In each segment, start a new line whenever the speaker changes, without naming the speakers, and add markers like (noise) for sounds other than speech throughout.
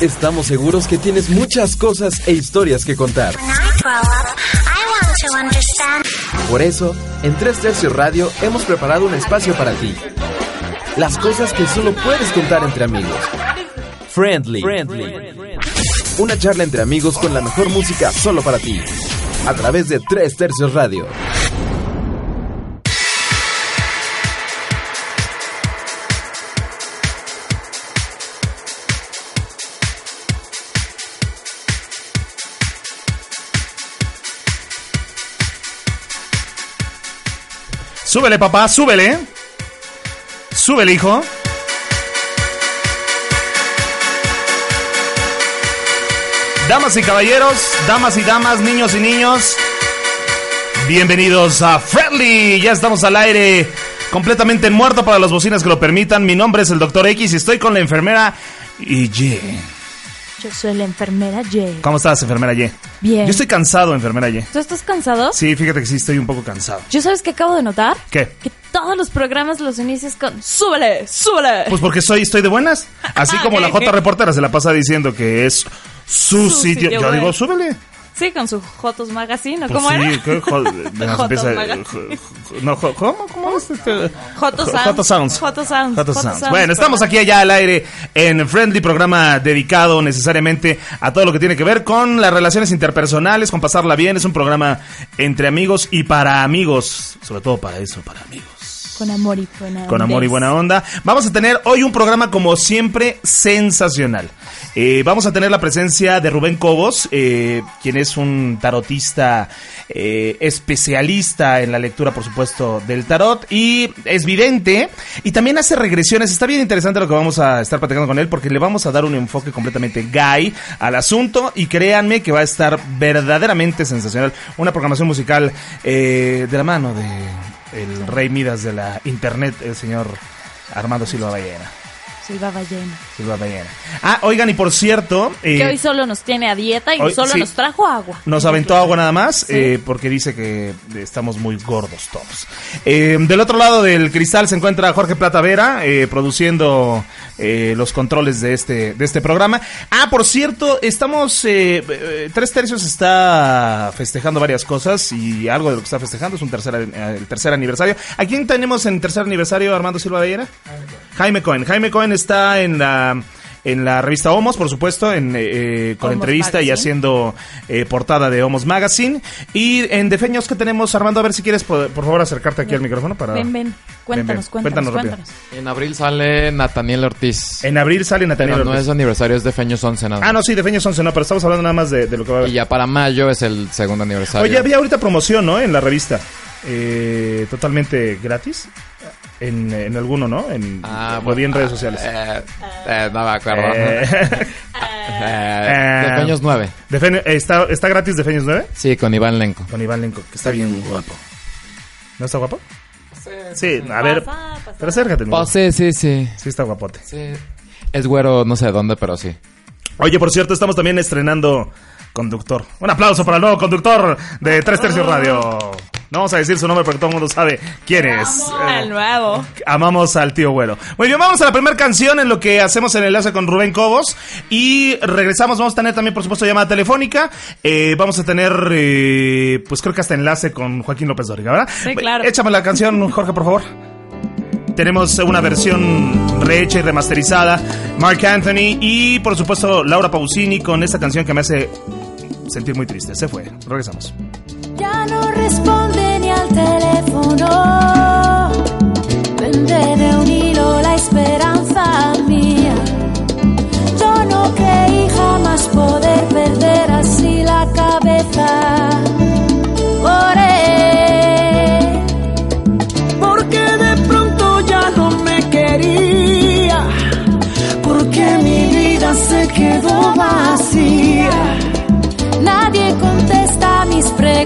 Estamos seguros que tienes muchas cosas e historias que contar. Por eso, en Tres Tercios Radio hemos preparado un espacio para ti. Las cosas que solo puedes contar entre amigos. Friendly. Una charla entre amigos con la mejor música solo para ti. A través de Tres Tercios Radio.
Súbele, papá, súbele. Súbele, hijo. Damas y caballeros, damas y damas, niños y niños, bienvenidos a Friendly. Ya estamos al aire, completamente muerto para las bocinas que lo permitan. Mi nombre es el Dr. X y estoy con la enfermera Y.
Yo soy la enfermera Ye.
¿Cómo estás, enfermera Ye?
Bien.
Yo estoy cansado, enfermera Ye.
¿Tú estás cansado?
Sí, fíjate que sí estoy un poco cansado.
¿Yo sabes qué acabo de notar?
¿Qué?
Que todos los programas los inicias con ¡Súbele! ¡Súbele!
Pues porque soy, estoy de buenas. Así (laughs) como la J reportera se la pasa diciendo que es su,
Su
sitio.
sitio
Yo digo, súbele.
Sí, con su Jotos Magazine, ¿o
Pues
¿cómo
sí,
era? Jotos (laughs)
empieza-
Magazine.
no, jo- ¿Cómo? ¿Cómo es este?
Joto
Jo-
Sounds.
Joto Sounds.
Joto Sounds.
Sounds.
Sounds,
Bueno, estamos aquí allá al aire en Friendly, programa dedicado necesariamente a todo lo que tiene que ver con las relaciones interpersonales, con pasarla bien. Es un programa entre amigos y para amigos. Sobre todo para eso, para amigos.
Con amor y buena
Con amor y buena onda. Vamos a tener hoy un programa como siempre sensacional. Eh, vamos a tener la presencia de Rubén Cobos, eh, quien es un tarotista eh, especialista en la lectura, por supuesto, del tarot y es vidente y también hace regresiones. Está bien interesante lo que vamos a estar platicando con él porque le vamos a dar un enfoque completamente gay al asunto y créanme que va a estar verdaderamente sensacional. Una programación musical eh, de la mano de el rey Midas de la internet, el señor Armando Silva Ballena.
Silva Ballena.
Silva Ballena. Ah, oigan, y por cierto, eh,
Que hoy solo nos tiene a dieta y
hoy-
solo
sí.
nos trajo agua.
nos aventó agua nada más,
Sí.
eh, porque dice que estamos muy gordos todos. Eh, del otro lado del cristal se encuentra Jorge Plata Vera, eh, produciendo eh, los controles de este, de este programa. Ah, por cierto, estamos, Tres Tercios está festejando varias cosas y algo de lo que está festejando es un tercer, el tercer aniversario. ¿A quién tenemos en tercer aniversario, Armando Silva Ballena? Jaime Cohen. Jaime Cohen está en la... En la revista Homos, por supuesto, en, eh, eh, con
Homos
entrevista y haciendo eh, portada de Homos Magazine. Y en Defeños que tenemos, Armando, a ver si quieres, por, por favor, acercarte aquí al micrófono para...
Ven, ven. Cuéntanos,
ven.
cuéntanos,
Cuéntanos
cuéntanos.
En abril sale Nathaniel Ortiz.
En abril sale Natalia
pero no es aniversario, es de Feños 11 nada.
Ah, no, sí, Defeños 11, no, pero estamos hablando nada más de, de lo que va a
Y
haber.
ya para mayo es el segundo aniversario.
Oye, había ahorita promoción, ¿no? En la revista. Eh, totalmente gratis. En, en alguno, ¿no? En,
Ah,
lo vi en redes sociales.
Eh, eh, no me acuerdo.
Eh, (laughs)
Eh, de Feños 9.
Defe- ¿está, ¿Está gratis Defeños 9?
Sí, con Iván Lenco.
Con Iván Lenco, que está bien guapo. ¿No está guapo? Sí, a ver.
Pasa, pasa.
Pero acércate,
Oh, sí, sí, sí.
Sí, está guapote.
Sí. Es güero, no sé de dónde, pero sí.
Oye, por cierto, estamos también estrenando conductor. Un aplauso para el nuevo conductor de Tres Tercios Radio. No vamos a decir su nombre porque todo el mundo sabe quién es.
El nuevo.
Amamos al tío güero. Muy bien, vamos a la primera canción en lo que hacemos el enlace con Rubén Cobos. Y regresamos, vamos a tener también, por supuesto, llamada telefónica. Eh, vamos a tener, eh, pues creo que hasta enlace con Joaquín López Dóriga, ¿verdad?
Sí, claro.
Échame la canción, Jorge, por favor. Tenemos una versión rehecha y remasterizada. Mark Anthony y, por supuesto, Laura Pausini con esta canción que me hace sentir muy triste. Se fue. Regresamos.
Ya no al teléfono. Pende de un hilo la esperanza mía. Yo no creí jamás poder perder así la cabeza. Por él.
porque de pronto ya no me quería, porque mi vida se quedó vacía.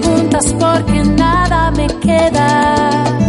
Preguntas porque nada me queda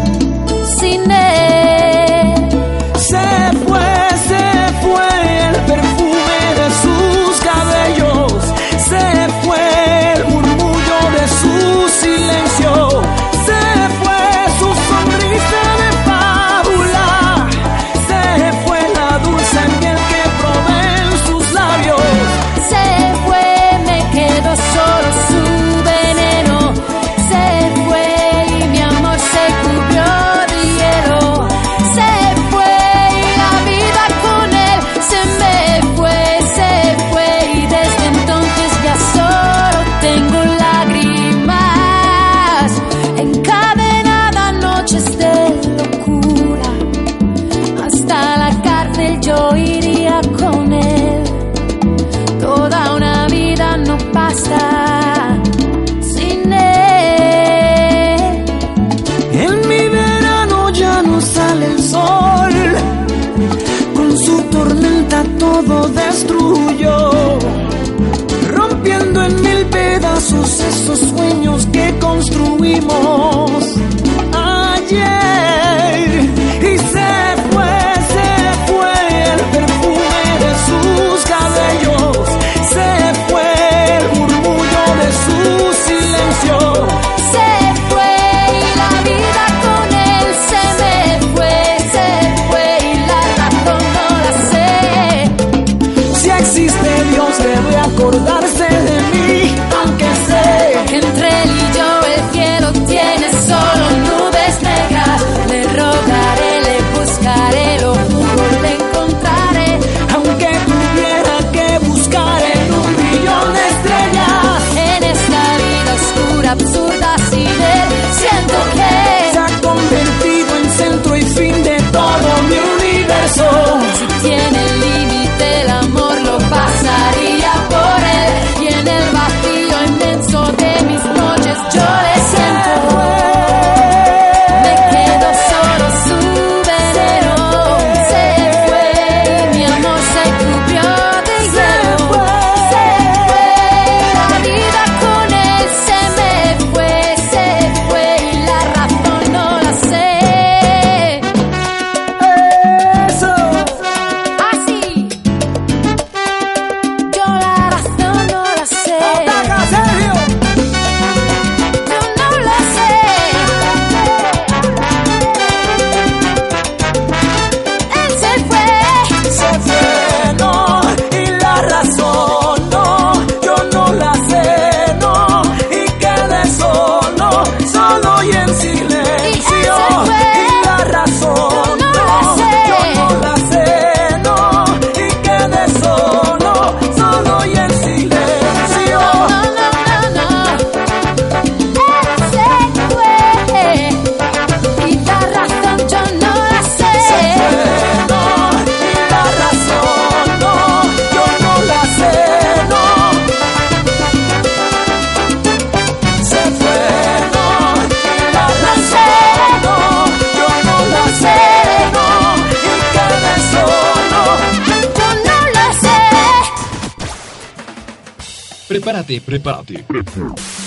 Prepárate, prepárate.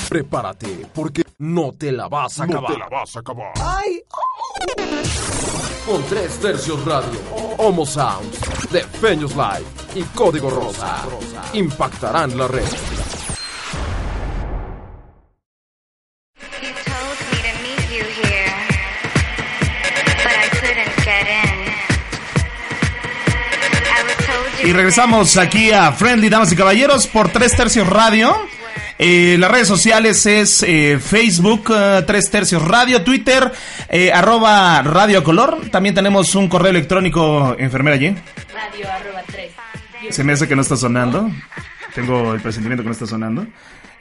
Prepárate, porque no te la vas a acabar.
te la vas a acabar.
Con tres tercios radio, Homo Sounds, de Feños Live y Código Rosa impactarán la red.
Y regresamos aquí a Friendly Damas y Caballeros por Tres Tercios Radio. Eh, las redes sociales es eh, Facebook, eh, Tres Tercios Radio, Twitter, arroba Radio Color. También tenemos un correo electrónico, enfermera allí.
Radio arroba 3.
Se me hace que no está sonando. Tengo el presentimiento que no está sonando.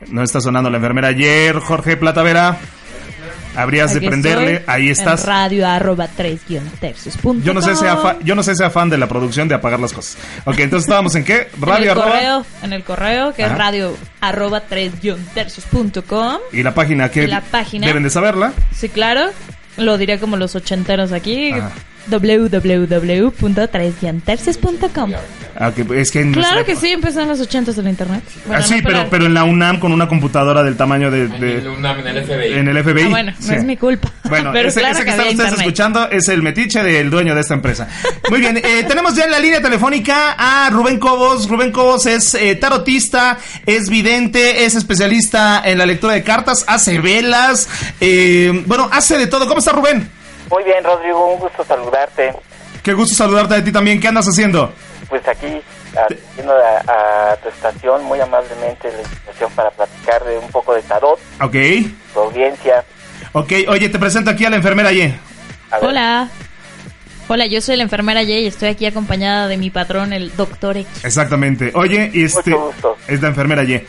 No está sonando la enfermera ayer, Jorge Platavera. Habrías de prenderle. Ahí estás.
En radio arroba 3 tercios punto
Yo no sé sea fa- yo no sé sea fan de la producción de apagar las cosas. Ok, entonces estábamos en qué? (laughs)
En
Radio
el
arroba-
correo, en el correo que
Ajá.
es radio arroba 3 tercios punto com.
y la página que
la página.
deben de saberla.
Sí, claro. Lo diré como los ochenteros aquí.
Ajá.
www.3tercios.com
Ah, que es que en
Claro
nuestra-
que sí, empezó en los ochentas el internet. Bueno,
Ah, sí,
no,
pero, pero en la UNAM con una computadora del tamaño de, de-
En el FBI.
en el FBI.
Ah, bueno, no
Sí.
es mi culpa.
Bueno, (laughs)
pero
ese,
claro
ese que,
que
están ustedes
internet.
escuchando es el metiche del dueño de esta empresa. Muy bien, eh, tenemos ya en la línea telefónica a Rubén Cobos. Rubén Cobos es eh, tarotista, es vidente, es especialista en la lectura de cartas, hace velas, eh, bueno, hace de todo. ¿Cómo está Rubén?
Muy bien, Rodrigo, un gusto saludarte.
Qué gusto saludarte de ti también. ¿Qué andas haciendo?
Pues aquí, haciendo a, a tu estación muy amablemente la invitación para platicar de un poco de tarot,
Ok.
tu audiencia.
Ok, oye, te presento aquí a la enfermera Ye.
Hola. Hola, yo soy la enfermera Jay y estoy aquí acompañada de mi patrón, el doctor X.
Exactamente. Oye, y este
Mucho gusto.
es la enfermera Ye.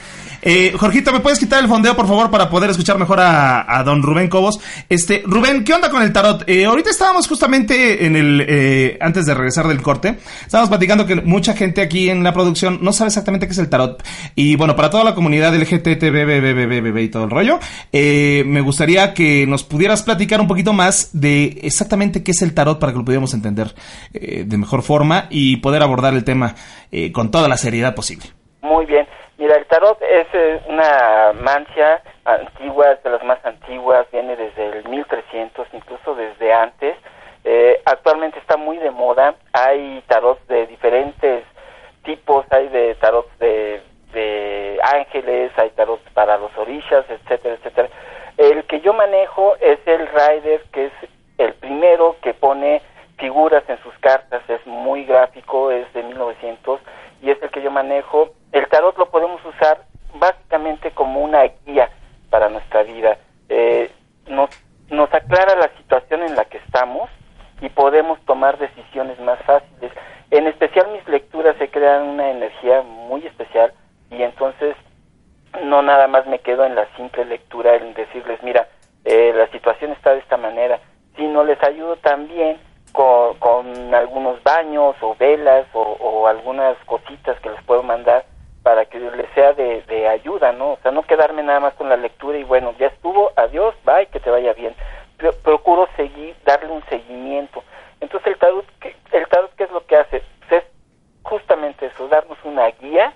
Eh, Jorgito, ¿me puedes quitar el fondeo, por favor, para poder escuchar mejor a, don Rubén Cobos? Este, Rubén, ¿qué onda con el tarot? Eh, ahorita estábamos justamente en el, eh, antes de regresar del corte, estábamos platicando que mucha gente aquí en la producción no sabe exactamente qué es el tarot. Y bueno, para toda la comunidad LGTB, y todo el rollo, eh, me gustaría que nos pudieras platicar un poquito más de exactamente qué es el tarot para que lo pudiéramos entender eh, de mejor forma y poder abordar el tema eh, con toda la seriedad posible.
muy bien. El tarot es eh, una mancia antigua, es de las más antiguas viene desde el 1300, incluso desde antes. Eh, actualmente está muy de moda, hay tarot de diferentes tipos, hay de tarot de, de ángeles, hay tarot para los orillas, etcétera, etcétera. El que yo manejo es el Rider, que es el primero que pone figuras en sus cartas, es muy gráfico, es de 1900 y es el que yo manejo. El tarot lo podemos usar básicamente como una guía para nuestra vida. Eh, nos, nos aclara la situación en la que estamos y podemos tomar decisiones más fáciles. En especial mis lecturas se crean una energía muy especial y entonces no nada más me quedo en la simple lectura en decirles, mira, eh, la situación está de esta manera, sino les ayudo también con, con algunos baños o velas o, o algunas cositas que les puedo mandar para que les sea de, de ayuda, ¿no? O sea, no quedarme nada más con la lectura y bueno, ya estuvo, adiós, bye, que te vaya bien. Pro- procuro seguir, darle un seguimiento. Entonces el tarot, ¿qué, el tarot ¿qué es lo que hace? Pues es justamente eso, darnos una guía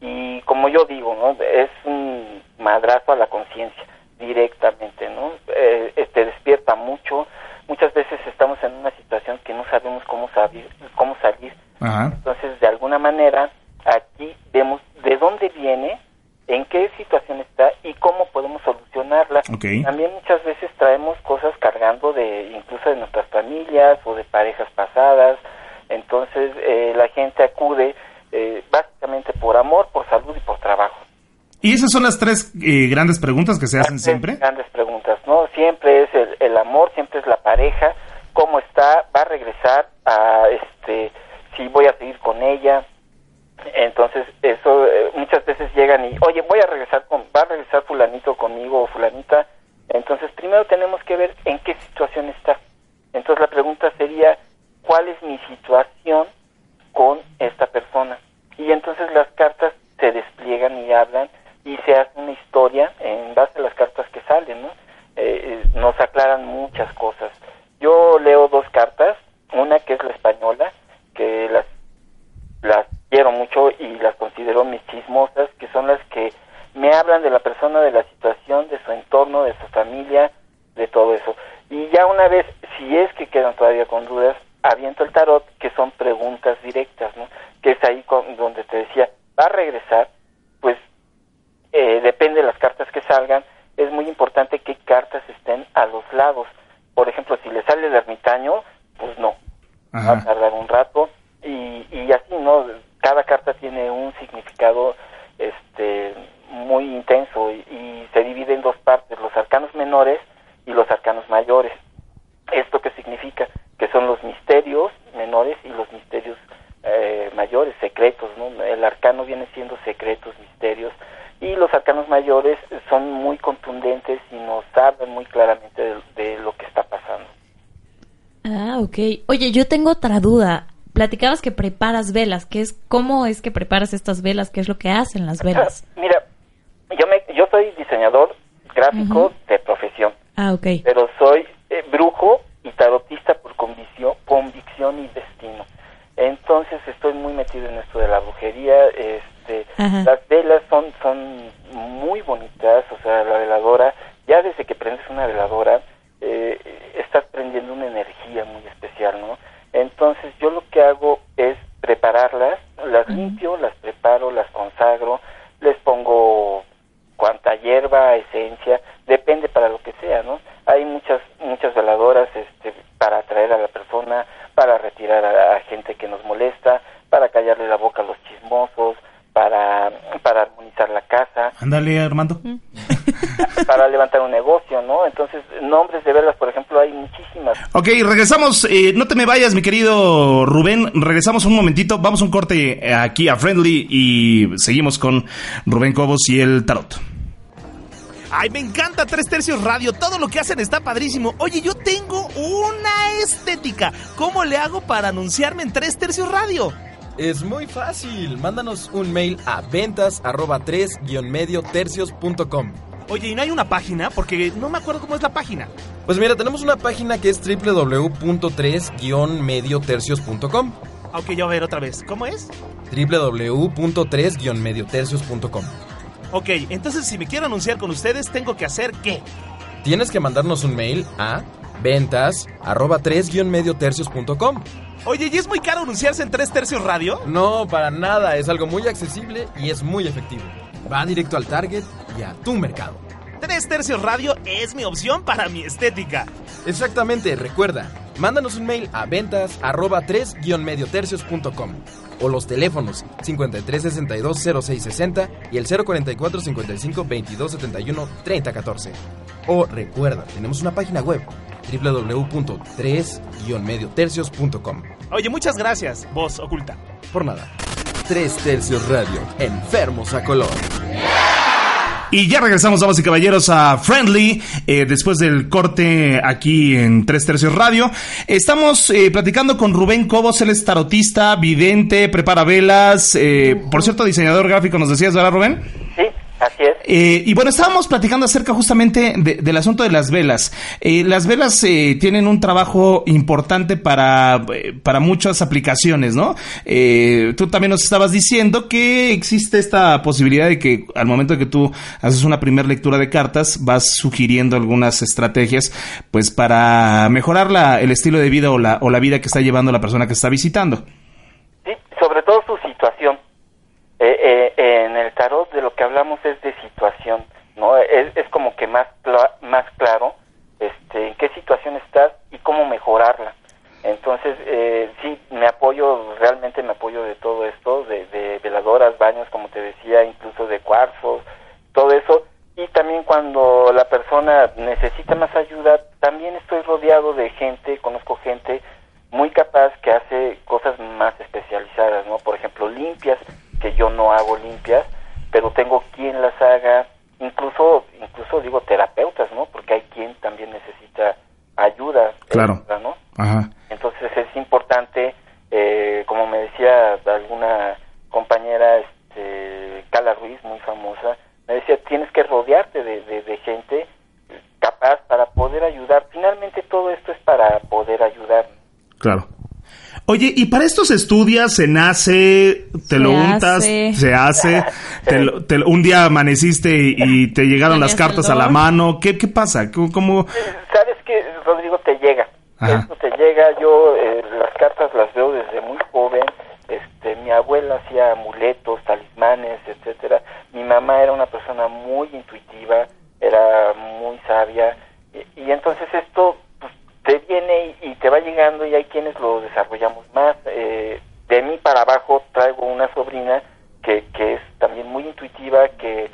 y como yo digo, ¿no? Es un madrazo a la conciencia directamente, ¿no? Eh, eh, te despierta mucho. Muchas veces estamos en una situación que no sabemos cómo salir, cómo salir.
Ajá.
Entonces, de alguna manera, aquí vemos de dónde viene, en qué situación está y cómo podemos solucionarla.
Ok.
También muchas veces traemos cosas cargando de incluso de nuestras familias o de parejas pasadas. Entonces, eh, la gente acude eh, básicamente por amor, por salud y por trabajo.
Y esas son las tres eh, grandes preguntas que se hacen siempre.
Grandes preguntas, ¿no? Siempre es el, el amor, siempre es la pareja, cómo está, va a regresar a, este, si voy a seguir con ella. Entonces, eso, eh, muchas veces llegan y, oye, voy a regresar con, va a regresar fulanito conmigo o fulanita. Entonces, primero tenemos que ver en qué situación está. Entonces, la pregunta sería, ¿cuál es mi situación con esta persona? Y entonces las cartas se despliegan y hablan y se hace una historia en base a las cartas que salen, ¿no? Eh, eh, nos aclaran muchas cosas. Yo leo dos cartas, una que es la española, que las, las quiero mucho y las considero mis chismosas, que son las que me hablan de la persona, de la situación, de su entorno, de su familia, de todo eso. Y ya una vez, si es que quedan todavía con dudas, aviento el tarot, que son preguntas directas, ¿no? Que es ahí con- donde te decía, ¿va a regresar? Eh, depende de las cartas que salgan, es muy importante qué cartas estén a los lados. Por ejemplo, si le sale el ermitaño, pues no, va a tardar un rato y, y así, ¿no? Cada carta tiene un significado este muy intenso y, y se divide en dos partes, los arcanos menores y los arcanos mayores. ¿Esto qué significa? Que son los misterios menores y los misterios eh, mayores, secretos, ¿no? El arcano viene siendo secretos, misterios, y los arcanos mayores son muy contundentes y nos hablan muy claramente de, de lo que está pasando.
Ah, ok. Oye, yo tengo otra duda. Platicabas que preparas velas. ¿Qué es, ¿Cómo es que preparas estas velas? ¿Qué es lo que hacen las velas?
Mira, yo, me, yo soy diseñador gráfico de profesión,
Ah, ok.
pero soy eh, brujo y tarotista por convicción, convicción y destino. Entonces estoy muy metido en esto de la brujería. Este,
Ajá.
las velas son son muy bonitas, o sea, la veladora, ya desde que prendes una veladora, eh, estás prendiendo una energía muy especial, ¿no? Entonces yo lo que hago es prepararlas, las limpio, las preparo, las consagro,
Ándale, Armando. (laughs)
para levantar un negocio, ¿no? Entonces, nombres de velas, por ejemplo, hay muchísimas.
Ok, regresamos. eh, no te me vayas, mi querido Rubén. Regresamos un momentito. Vamos un corte eh, aquí a Friendly y seguimos con Rubén Cobos y el Tarot.
Ay, me encanta Tres Tercios Radio. Todo lo que hacen está padrísimo. Oye, yo tengo una estética. ¿Cómo le hago para anunciarme en Tres Tercios Radio?
Es muy fácil. Mándanos un mail a ventas arroba 3 medio tercios.com.
Oye, ¿y no hay una página? Porque no me acuerdo cómo es la página.
Pues mira, tenemos una página que es www.3-mediotercios.com.
Ok, yo a ver otra vez. ¿Cómo es?
www.3-mediotercios.com.
Ok, entonces si me quiero anunciar con ustedes, ¿tengo que hacer qué?
Tienes que mandarnos un mail a ventas arroba 3-mediotercios.com.
Oye, ¿y es muy caro anunciarse en Tres Tercios Radio?
No, para nada. Es algo muy accesible y es muy efectivo. Va directo al target y a tu mercado.
Tres Tercios Radio es mi opción para mi estética.
Exactamente, recuerda, mándanos un mail a ventas arroba 3-mediotercios.com o los teléfonos 5362-0660 y el 044-55-2271-3014. O recuerda, tenemos una página web www.3-mediotercios.com.
Oye, muchas gracias, voz oculta.
Por nada. Tres Tercios Radio, enfermos a color.
Y ya regresamos, damas y caballeros, a Friendly, eh, después del corte aquí en Tres Tercios Radio. Estamos eh, platicando con Rubén Cobos, él es tarotista, vidente, prepara velas, eh, por cierto, diseñador gráfico, nos decías, ¿verdad, Rubén?
Sí, así es.
Eh, y bueno, estábamos platicando acerca justamente de- del asunto de las velas. Eh, las velas eh, tienen un trabajo importante para, eh, para muchas aplicaciones, ¿no? Eh, tú también nos estabas diciendo que existe esta posibilidad de que al momento de que tú haces una primera lectura de cartas, vas sugiriendo algunas estrategias, pues para mejorar la, el estilo de vida o la, o la vida que está llevando la persona que está visitando.
Sí, sobre. Eh, eh, en el tarot de lo que hablamos es de situación, ¿no? Es, es como que más, más claro este, en qué situación estás y cómo mejorarla. Entonces, eh, sí, me apoyo, realmente me apoyo de todo esto, de, de veladoras, baños, como te decía, incluso de cuarzos, todo eso. Y también cuando la persona necesita más ayuda, también estoy rodeado de gente, conozco gente muy capaz que hace cosas más especializadas, ¿no? Por ejemplo, limpias, que yo no hago limpias, pero tengo quien las haga, incluso, incluso digo terapeutas, ¿no? Porque hay quien también necesita ayuda,
Claro.
extra, ¿no?
Ajá.
Entonces es importante, eh, como me decía alguna compañera, este, Cala Ruiz, muy famosa, me decía, tienes que rodearte de, de- de gente capaz para poder ayudar. Finalmente todo esto es para poder ayudar.
Claro. Oye, y para esto se estudia, se nace, te
Se
lo untas,
hace.
se hace, te lo- te lo- un día amaneciste y te llegaron las cartas a la mano. ¿Qué, qué pasa? ¿Cómo, cómo-
Sabes que Rodrigo te llega,
Ajá.
esto te llega. Yo eh, las cartas las veo desde muy joven. Este, mi abuela hacía amuletos, talismanes, etcétera. Mi mamá era una persona muy intuitiva, era muy sabia y, y entonces esto pues, te viene y, y te va llegando y hay quienes lo desarrollamos más. Eh, de mí para abajo traigo una sobrina que, que es también muy intuitiva, que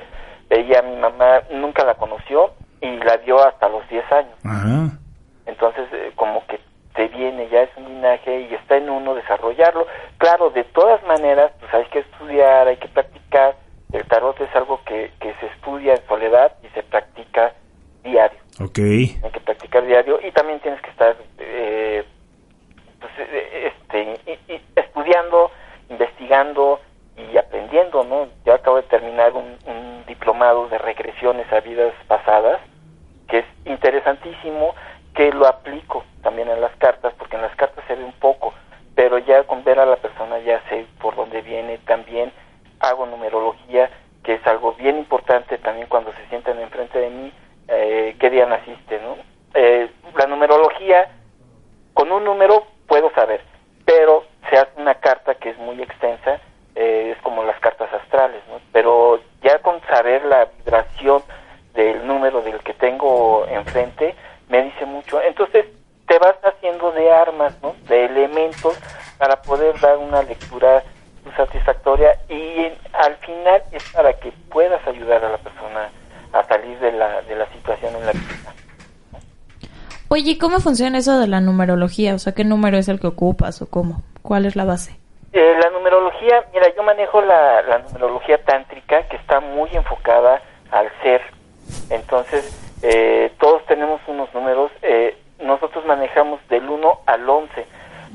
ella, mi mamá, nunca la conoció y la vio hasta los 10 años.
Ajá.
Entonces, eh, como que te viene, ya es un linaje y está en uno desarrollarlo. Claro, de todas maneras, pues hay que estudiar, hay que practicar. El tarot es algo que, que se estudia en soledad y se practica diario. Hay que practicar diario y también tienes que estar eh, pues, eh, este, estudiando, investigando y aprendiendo, ¿no? Yo acabo de terminar un, un diplomado de regresiones a vidas pasadas, que es interesantísimo, que lo aplico también en las cartas se ve un poco, pero ya con ver a la persona ya sé por dónde viene, también hago numerología, que es algo bien importante también cuando se sientan enfrente de mí, eh, qué día naciste, ¿no? Eh, la numerología, con un número puedo saber, pero se hace una carta que es muy extensa, eh, es como las cartas astrales, ¿no? Pero ya con saber la vibración del número del que tengo enfrente, me dice mucho. Entonces, te vas haciendo de armas, ¿no? De elementos para poder dar una lectura satisfactoria y en- al final es para que puedas ayudar a la persona a salir de la, de la situación en la que está.
Oye, ¿y ¿cómo funciona eso de la numerología? O sea, ¿qué número es el que ocupas o cómo? ¿Cuál es la base?
Eh, la numerología, mira, yo manejo la, la numerología tántrica que está muy enfocada al ser. Entonces, eh, todos tenemos unos números. eh, nosotros manejamos del 1 al 11.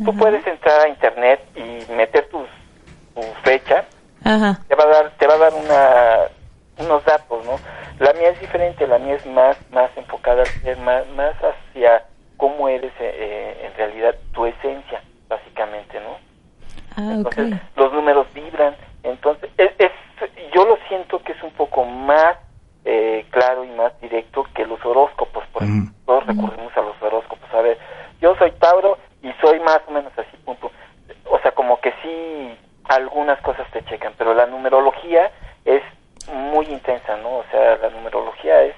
Tú puedes entrar a internet y meter tus, tu fecha.
Ajá.
Te va a dar, te va a dar una, unos datos, ¿no? La mía es diferente. La mía es más, más enfocada al ser, más, más hacia cómo eres eh, eh, en realidad tu esencia, básicamente, ¿no?
Ah, ok.
Entonces, los números vibran. Entonces, es, es- yo lo siento que es un poco más eh, claro y más directo que los horóscopos, Por ejemplo, todos recurrimos a los horóscopos. A ver, yo soy Tauro y soy más o menos así, punto. O sea, como que sí, algunas cosas te checan, pero la numerología es muy intensa, ¿no? O sea, la numerología es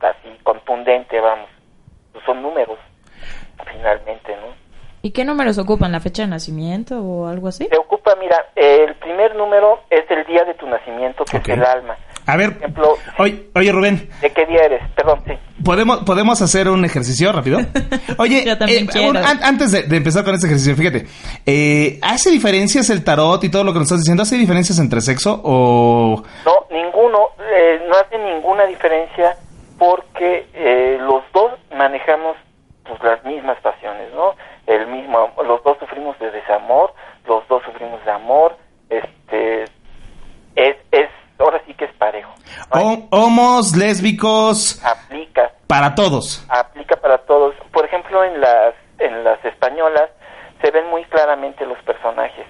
así, contundente, vamos. Son números, finalmente, ¿no?
¿Y qué números ocupan? ¿La fecha de nacimiento o algo así?
Se ocupa, mira, el primer número es el día de tu nacimiento, que es el alma.
A ver,
Por ejemplo,
oye, oye Rubén,
¿de qué día eres? Perdón, sí.
¿podemos, ¿podemos hacer un ejercicio rápido? (laughs) Oye,
Yo también
eh,
quiero.
un- an- antes de, de empezar con este ejercicio, fíjate, eh, ¿hace diferencias el tarot y todo lo que nos estás diciendo? ¿Hace diferencias entre sexo o...?
No, ninguno, eh, no hace ninguna diferencia porque eh, los dos manejamos pues las mismas pasiones, ¿no? El mismo, los dos sufrimos de desamor, los dos sufrimos de amor, este, es, es, ahora sí que es parejo. ¿no?
Hom- homos, lésbicos,
Aplica,
para todos?
aplica para todos. Por ejemplo, en las, en las españolas se ven muy claramente los personajes.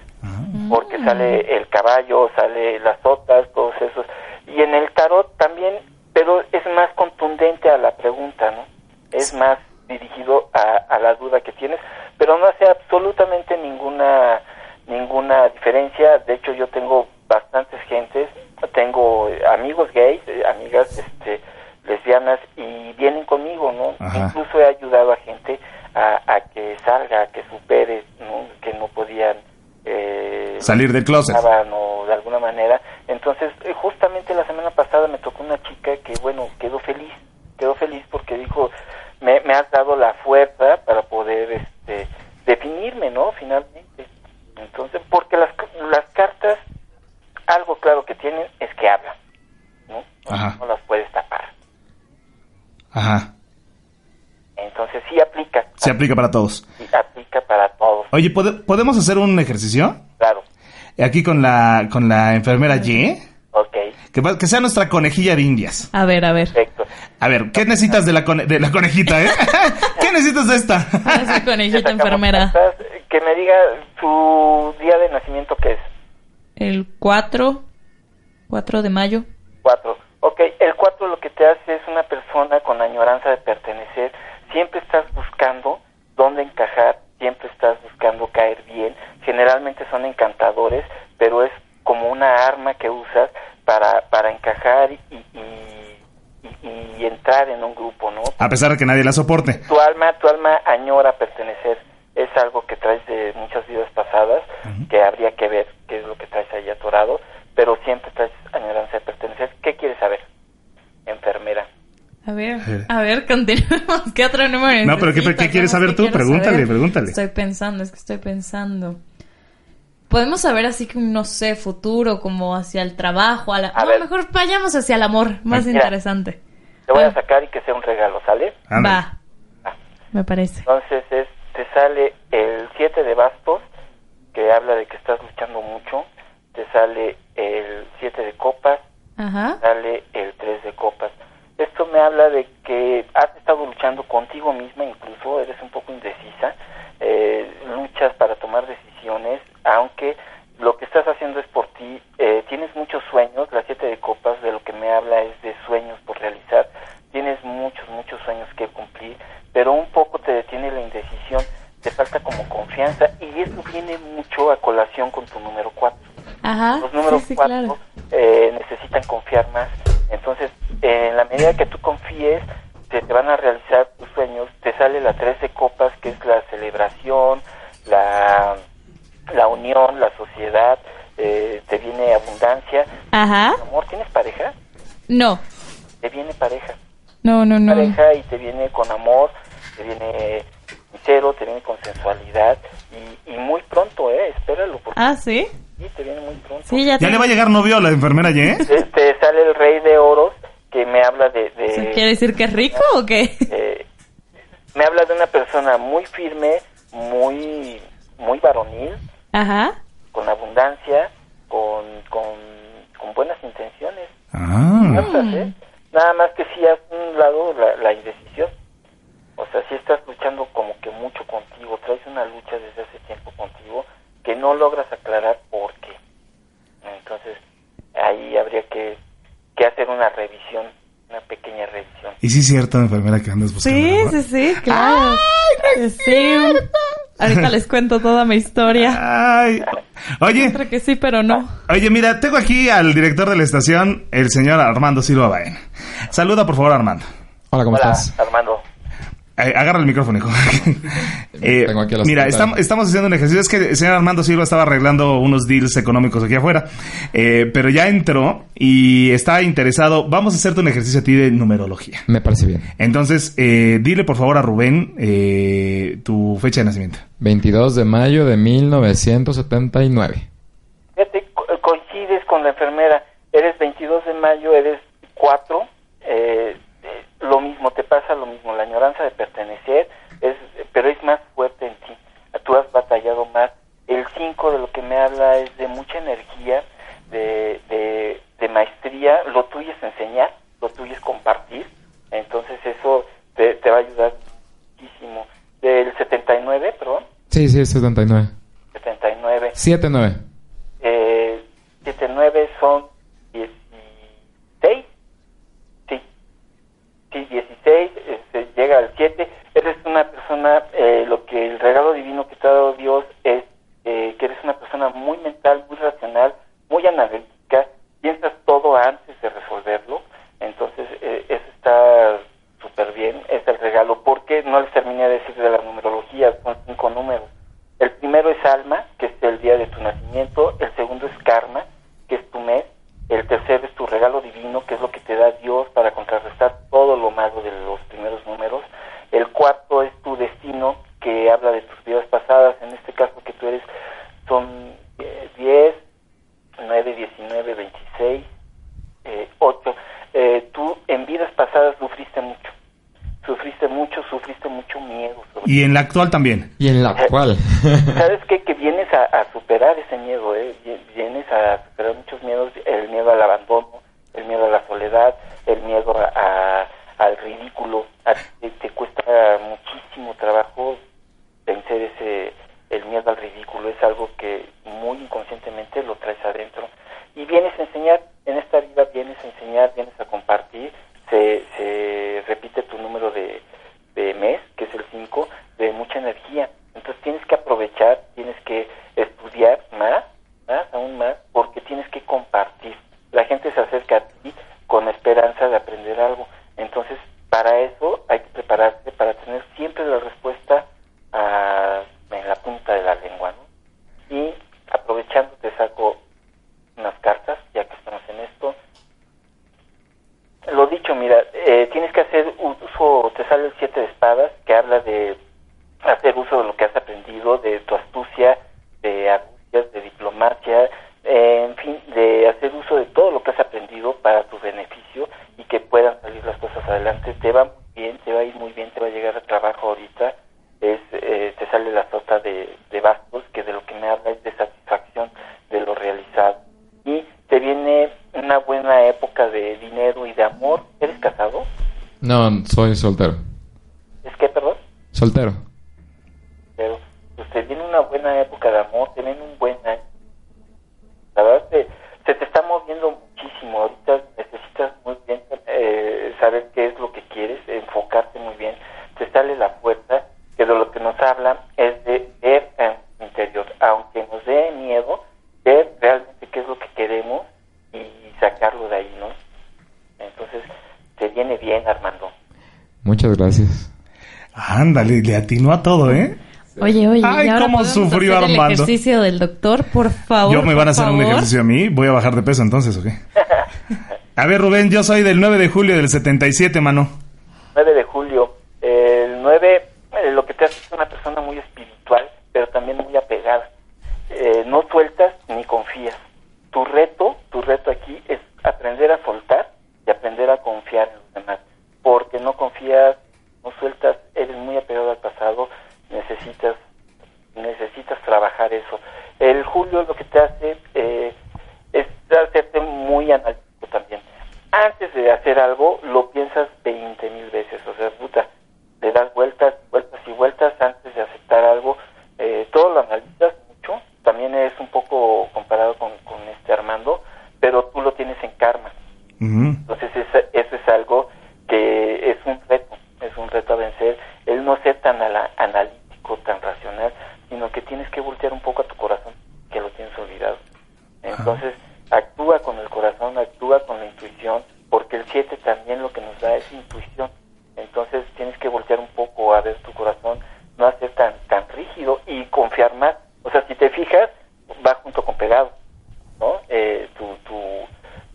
porque sale el caballo, sale las sotas, todos esos. Y en el tarot también, pero es más contundente a la pregunta, ¿no? Es más dirigido a, a la duda que tienes, pero no hace absolutamente ninguna ninguna diferencia. De hecho, yo tengo bastantes gentes, tengo amigos gays, eh, amigas este, lesbianas y vienen conmigo, ¿no?
Ajá.
Incluso he ayudado a gente a, a que salga, a que supere, ¿no? Que no podían eh,
Salir del closet.
estaban o de alguna manera. Entonces, eh, justamente la semana pasada me tocó una chica que, bueno, quedó feliz, quedó feliz porque dijo, me, me has dado la fuerza para poder este, definirme, ¿no? Finalmente. Entonces, porque las, las cartas, algo claro que tienen es que hablan, ¿no?
Ajá.
No las puedes tapar.
Ajá.
Entonces, sí aplica,
para todos.
aplica para todos,
Oye, ¿pode- ¿podemos hacer un ejercicio?
claro.
Aquí con la, con la enfermera Y.
Ok,
Que, que sea nuestra conejilla de indias.
A ver, a ver.
perfecto.
A ver, ¿qué necesitas de la, cone- de la conejita, eh? (laughs) (laughs) ¿Qué necesitas de esta?
Esa conejita
Sacamos
enfermera.
cartas, Que me diga su día de nacimiento que es.
El 4, 4 de mayo.
Cuatro. Ok, el cuatro lo que te hace es una persona con añoranza de pertenecer. Siempre estás buscando dónde encajar, siempre estás buscando caer bien. Generalmente son encantadores, pero es como una arma que usas para, para encajar y, y, y- y entrar en un grupo, ¿no?
A pesar de que nadie la soporte.
Tu alma, tu alma añora pertenecer. Es algo que traes de muchas vidas pasadas, que habría que ver qué es lo que traes ahí atorado, pero siempre traes añoranza de pertenecer. ¿Qué quieres saber? Enfermera.
A ver, a ver, continuemos. (laughs) ¿Qué otro número
No, pero ¿qué- qué quieres saber
que
tú? Pregúntale,
saber.
pregúntale.
Estoy pensando, es que estoy pensando. Podemos saber así que, no sé, futuro, como hacia el trabajo, a la...
A
no,
ver.
mejor vayamos hacia el amor, más
Mira.
interesante.
Te voy
Ah.
a sacar y que sea un regalo, ¿sale?
Va, me parece.
Entonces es, te sale el 7 de bastos, que habla de que estás luchando mucho. Te sale el 7 de copas,
Ajá.
sale el 3 de copas. Esto me habla de que has estado luchando contigo misma, incluso eres un poco indecisa, eh, luchas para tomar decisiones, aunque lo que estás haciendo es por ti, eh, tienes muchos sueños, la siete de copas de lo que me habla es de sueños por realizar, tienes muchos, muchos sueños que cumplir, pero un poco te detiene la indecisión, te falta como confianza y eso viene mucho a colación con tu número 4
Ajá.
los números
sí, sí,
4
claro.
eh, necesitan confiar más. Entonces, eh, en la medida que tú confíes, se te van a realizar tus sueños. Te sale la 3 de copas, que es la celebración, la, la unión, la sociedad. eh, te viene abundancia.
Ajá.
Amor, ¿tienes pareja?
No,
Te viene pareja.
no, no, no.
Pareja y te viene con amor, te viene sincero, te viene con sensualidad. Y, y muy pronto, ¿eh? Espéralo, porque
Ah, ¿sí?
sí, te viene muy pronto.
Sí, ya,
¿Ya le va a llegar novio a la enfermera eh?
Este sale el rey de oros que me habla de, de-
¿Eso quiere decir que es rico o qué?
eh, me habla de una persona muy firme, muy muy varonil,
Ajá.
con abundancia, con, con, con buenas intenciones.
Ah.
Tantas, ¿eh? Nada más que si has un lado la, la indecisión. O sea, si estás luchando como que mucho contigo, traes una lucha desde hace tiempo contigo que no logras aclarar por qué. Entonces, ahí habría que, que hacer una revisión una pequeña revisión.
Y sí es cierto, enfermera, que andas buscando.
Sí, sí, sí, claro. sí. Ahorita les cuento toda mi historia.
Ay. Oye,
Creo que sí, pero no.
oye, mira, tengo aquí al director de la estación, el señor Armando Silva Baena. Saluda, por favor, Armando.
Hola, ¿cómo
Hola,
estás?
Armando.
Eh, agarra el micrófono, hijo. (laughs) Eh, mira, estamos, estamos haciendo un ejercicio. Es que el señor Armando Silva estaba arreglando unos deals económicos aquí afuera, eh, pero ya entró y está interesado. Vamos a hacerte un ejercicio a ti de numerología.
Me parece bien.
Entonces, eh, dile por favor a Rubén eh, tu fecha de nacimiento.
22 de mayo de 1979.
Fíjate, co- coincides con la enfermera. Eres 22 de mayo, eres 4. Eh, eh, lo mismo, te pasa lo mismo. La añoranza de pertenecer, es, pero es más fuerte en ti. Tú has batallado más. El 5 de lo que me habla es de mucha energía, de, de, de maestría. Lo tuyo es enseñar, lo tuyo es compartir. Entonces eso te, te va a ayudar muchísimo. Del 79, perdón,
Sí, sí, 79.
79.
79.
Eh, 79 son 16. Sí. Sí, 16. este, llega al 7. Eres una persona, eh, lo que el regalo divino que te ha dado Dios es eh, que eres una persona muy mental, muy racional, muy analítica. Piensas todo antes de resolverlo. Entonces, eh, eso está súper bien. Es el regalo. Porque no les terminé de decir de la numerología. Son cinco números. El primero es alma, que es el día de tu nacimiento. El segundo es karma, que es tu mes. El tercero es tu regalo divino, que es lo que te da Dios para contrarrestar todo lo malo de los primeros números. El cuarto es tu destino, que habla de tus vidas pasadas. En este caso que tú eres, son eh, 10, 9, 19, 26, eh, 8. Eh, tú en vidas pasadas sufriste mucho. Sufriste mucho, sufriste mucho miedo. sobre
Y en la actual también.
Y en la actual.
¿Sabes qué? Que vienes a, a superar ese miedo, ¿eh? Vi- Vienes a superar muchos miedos, el miedo al abandono, el miedo a la soledad, el miedo a, a- al ridículo. A- te, te cuesta muchísimo trabajo vencer ese, el miedo al ridículo. Es algo que muy inconscientemente lo traes adentro. Y vienes a enseñar, en esta vida vienes a enseñar, vienes a compartir. Se, se repite tu número de, de mes, que es el 5, de mucha energía. Entonces tienes que aprovechar, tienes que estudiar más, más, aún más, porque tienes que compartir. La gente se acerca a ti con esperanza de aprender algo. Entonces, para eso hay que prepararse, para tener siempre la respuesta a- en la punta de la lengua, ¿no? Y aprovechando, te saco unas cartas, ya que estamos en esto. Lo dicho, mira, eh, tienes que hacer uso, te sale el siete de espadas, que habla de hacer uso de lo que has aprendido, de tu astucia, de argucias, de diplomacia, eh, en fin, de hacer uso de todo lo que has aprendido para tu beneficio y que puedan salir las cosas adelante. Te va muy bien, te va a ir muy bien, te va a llegar a trabajo ahorita. Es, eh, te sale la sota de, de bastos, que de lo que me habla es de satisfacción de lo realizado. Y te viene una buena época de dinero y de amor. ¿Eres casado?
No, soltero.
Le atinó a todo, ¿eh?
Oye, oye,
Ay,
¿y ahora
cómo sufrió
hacer
Armando.
el ejercicio del doctor, por favor.
Yo me van a hacer
por
un
favor?
ejercicio a mí. Voy a bajar de peso entonces, ¿o qué? (laughs) A ver, Rubén, yo soy del 9 de julio del 77, mano.
9 de julio. El 9, eh, lo que te hace es una persona muy espiritual, pero también muy apegada. Eh, no sueltas ni confías. Tu reto, tu reto aquí es aprender a soltar y aprender a confiar en los demás. Porque no confías, no sueltas, eres muy apegado al pasado, necesitas necesitas trabajar eso. El julio lo que te hace eh, es hacerte muy analítico también. Antes de hacer algo, lo piensas 20 mil veces. O sea, puta, le das vueltas, vueltas y vueltas antes de aceptar algo. Eh, todo lo analizas mucho. También es un poco comparado con, con este Armando, pero tú lo tienes en karma. Entonces eso es algo un reto a vencer, el no ser tan analítico, tan racional, sino que tienes que voltear un poco a tu corazón, que lo tienes olvidado. Entonces, actúa con el corazón, actúa con la intuición, porque el 7 también lo que nos da es intuición. Entonces, tienes que voltear un poco a ver tu corazón, no hacer tan, tan rígido y confiar más. O sea, si te fijas, va junto con pegado, ¿no? Eh, tu, tu,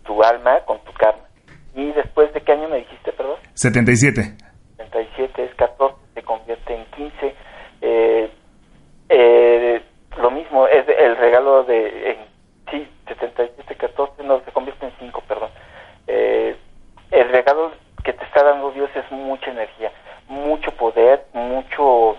tu alma con tu karma. ¿Y después de qué año me dijiste, perdón?
77.
37 es 14, se convierte en 15. Eh, eh, lo mismo, es el regalo de. En, sí, 77, 14, no, se convierte en 5, perdón. Eh, el regalo que te está dando Dios es mucha energía, mucho poder, mucho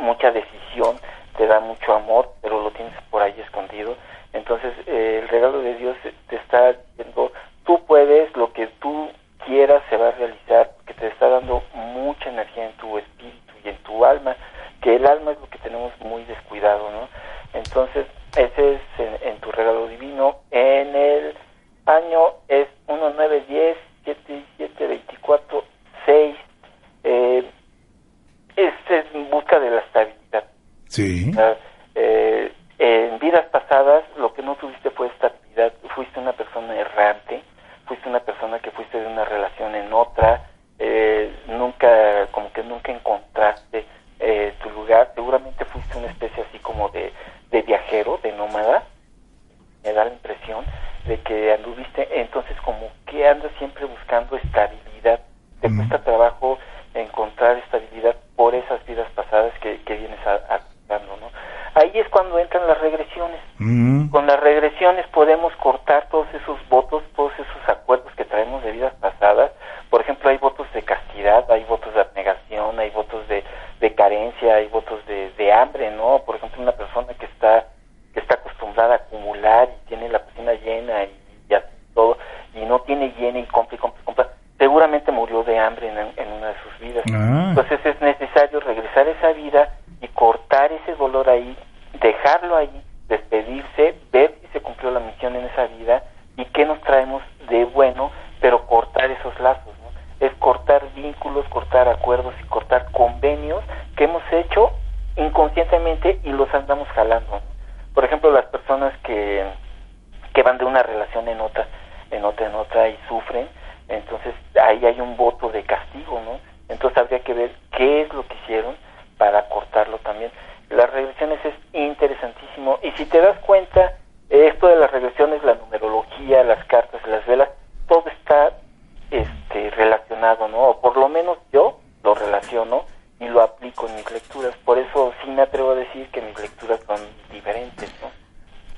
mucha decisión, te da mucho amor, pero lo tienes por ahí escondido. Entonces, eh, el regalo de Dios te está diciendo, tú puedes, lo que tú quieras se va a realizar, porque te está dando mucha energía en tu espíritu y en tu alma, que el alma es lo que tenemos muy descuidado, ¿no? Entonces, ese es en, en tu regalo divino. En el año es 1, 9, 10, 7, 7, 24, 6. Eh, este es en busca de la estabilidad.
Sí.
Ah, eh, en vidas pasadas lo que no tuviste fue estabilidad, fuiste una persona errante, fuiste una persona que fuiste de una relación en otra, eh, nunca, como que nunca encontraste eh, tu lugar, seguramente fuiste una especie así como de, de viajero, de nómada, me da la impresión de que anduviste, entonces como que andas siempre buscando estabilidad, te cuesta trabajo encontrar estabilidad por esas vidas pasadas que, que vienes a- acumulando, ¿no? Ahí es cuando entran las regresiones.
Mm.
Con las regresiones podemos cortar todos esos votos, todos esos acuerdos que traemos de vidas pasadas. Por ejemplo, hay votos de castidad, hay votos de abnegación, hay votos de, de carencia, hay votos de, de hambre, ¿no? Por ejemplo, una persona que está que está acostumbrada a acumular y tiene la cocina llena y ya todo, y no tiene llena y compra y compra y compra, seguramente murió de hambre en, en una de sus vidas.
Ah.
Entonces es necesario regresar a esa vida y cortar ese dolor ahí, dejarlo ahí, despedirse, ver si se cumplió la misión en esa vida y qué nos traemos de bueno, pero cortar esos lazos, ¿no? Es cortar vínculos, cortar acuerdos y cortar convenios que hemos hecho inconscientemente y los andamos jalando. Por ejemplo, las personas que, que van de una relación en otra, en otra, en otra y sufren, entonces ahí hay un voto de castigo, ¿no? Entonces habría que ver qué es lo que hicieron para cortarlo también. Las regresiones es interesantísimo y si te das cuenta, esto de las regresiones, la numerología, las cartas, las velas, todo está este, relacionado, ¿no? O por lo menos yo lo relaciono y lo aplico en mis lecturas. Por eso sí me atrevo a decir que mis lecturas son diferentes, ¿no?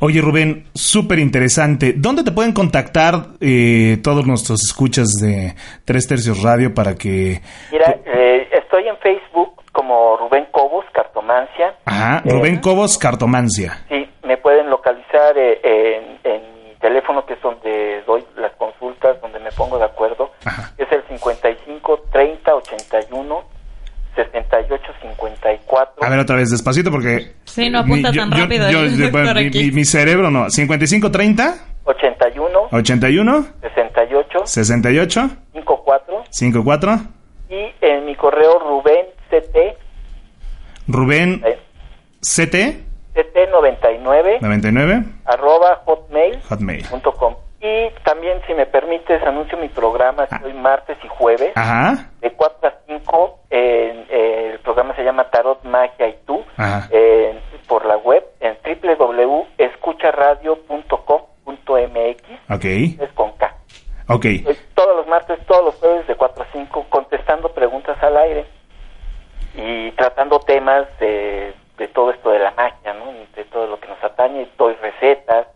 Oye Rubén, súper interesante. ¿Dónde te pueden contactar eh, todos nuestros escuchas de Tres Tercios Radio para que...
Mira, eh, estoy en Facebook como Rubén Cobos, Cartomancia.
Ajá,
Eh,
Rubén Cobos, Cartomancia.
Sí, me pueden localizar eh, en, en mi teléfono, que es donde doy las consultas, donde me pongo de acuerdo. Es el 55 30 81 68 54.
A ver otra vez despacito porque...
Sí, no apunta
mi-
tan rápido el doctor
bueno, mi, mi- mi cerebro no. 55, 30,
81
81,
68
68,
54
54.
y en mi correo Rubén CT
Rubén
eh,
CT
CT99
99
arroba hotmail
Hotmail.
Y también, si me permites, anuncio mi programa hoy martes y jueves,
Ajá.
de 4 a 5. en- eh, el programa se llama Tarot, Magia y Tú, en- por la web en www.escucharadio.com.mx,
Ok.
es con K.
Ok.
Eh, Todos los martes, todos los jueves de 4 a 5, contestando preguntas al aire y tratando temas de, de todo esto de la magia, ¿no? De todo lo que nos atañe. Doy recetas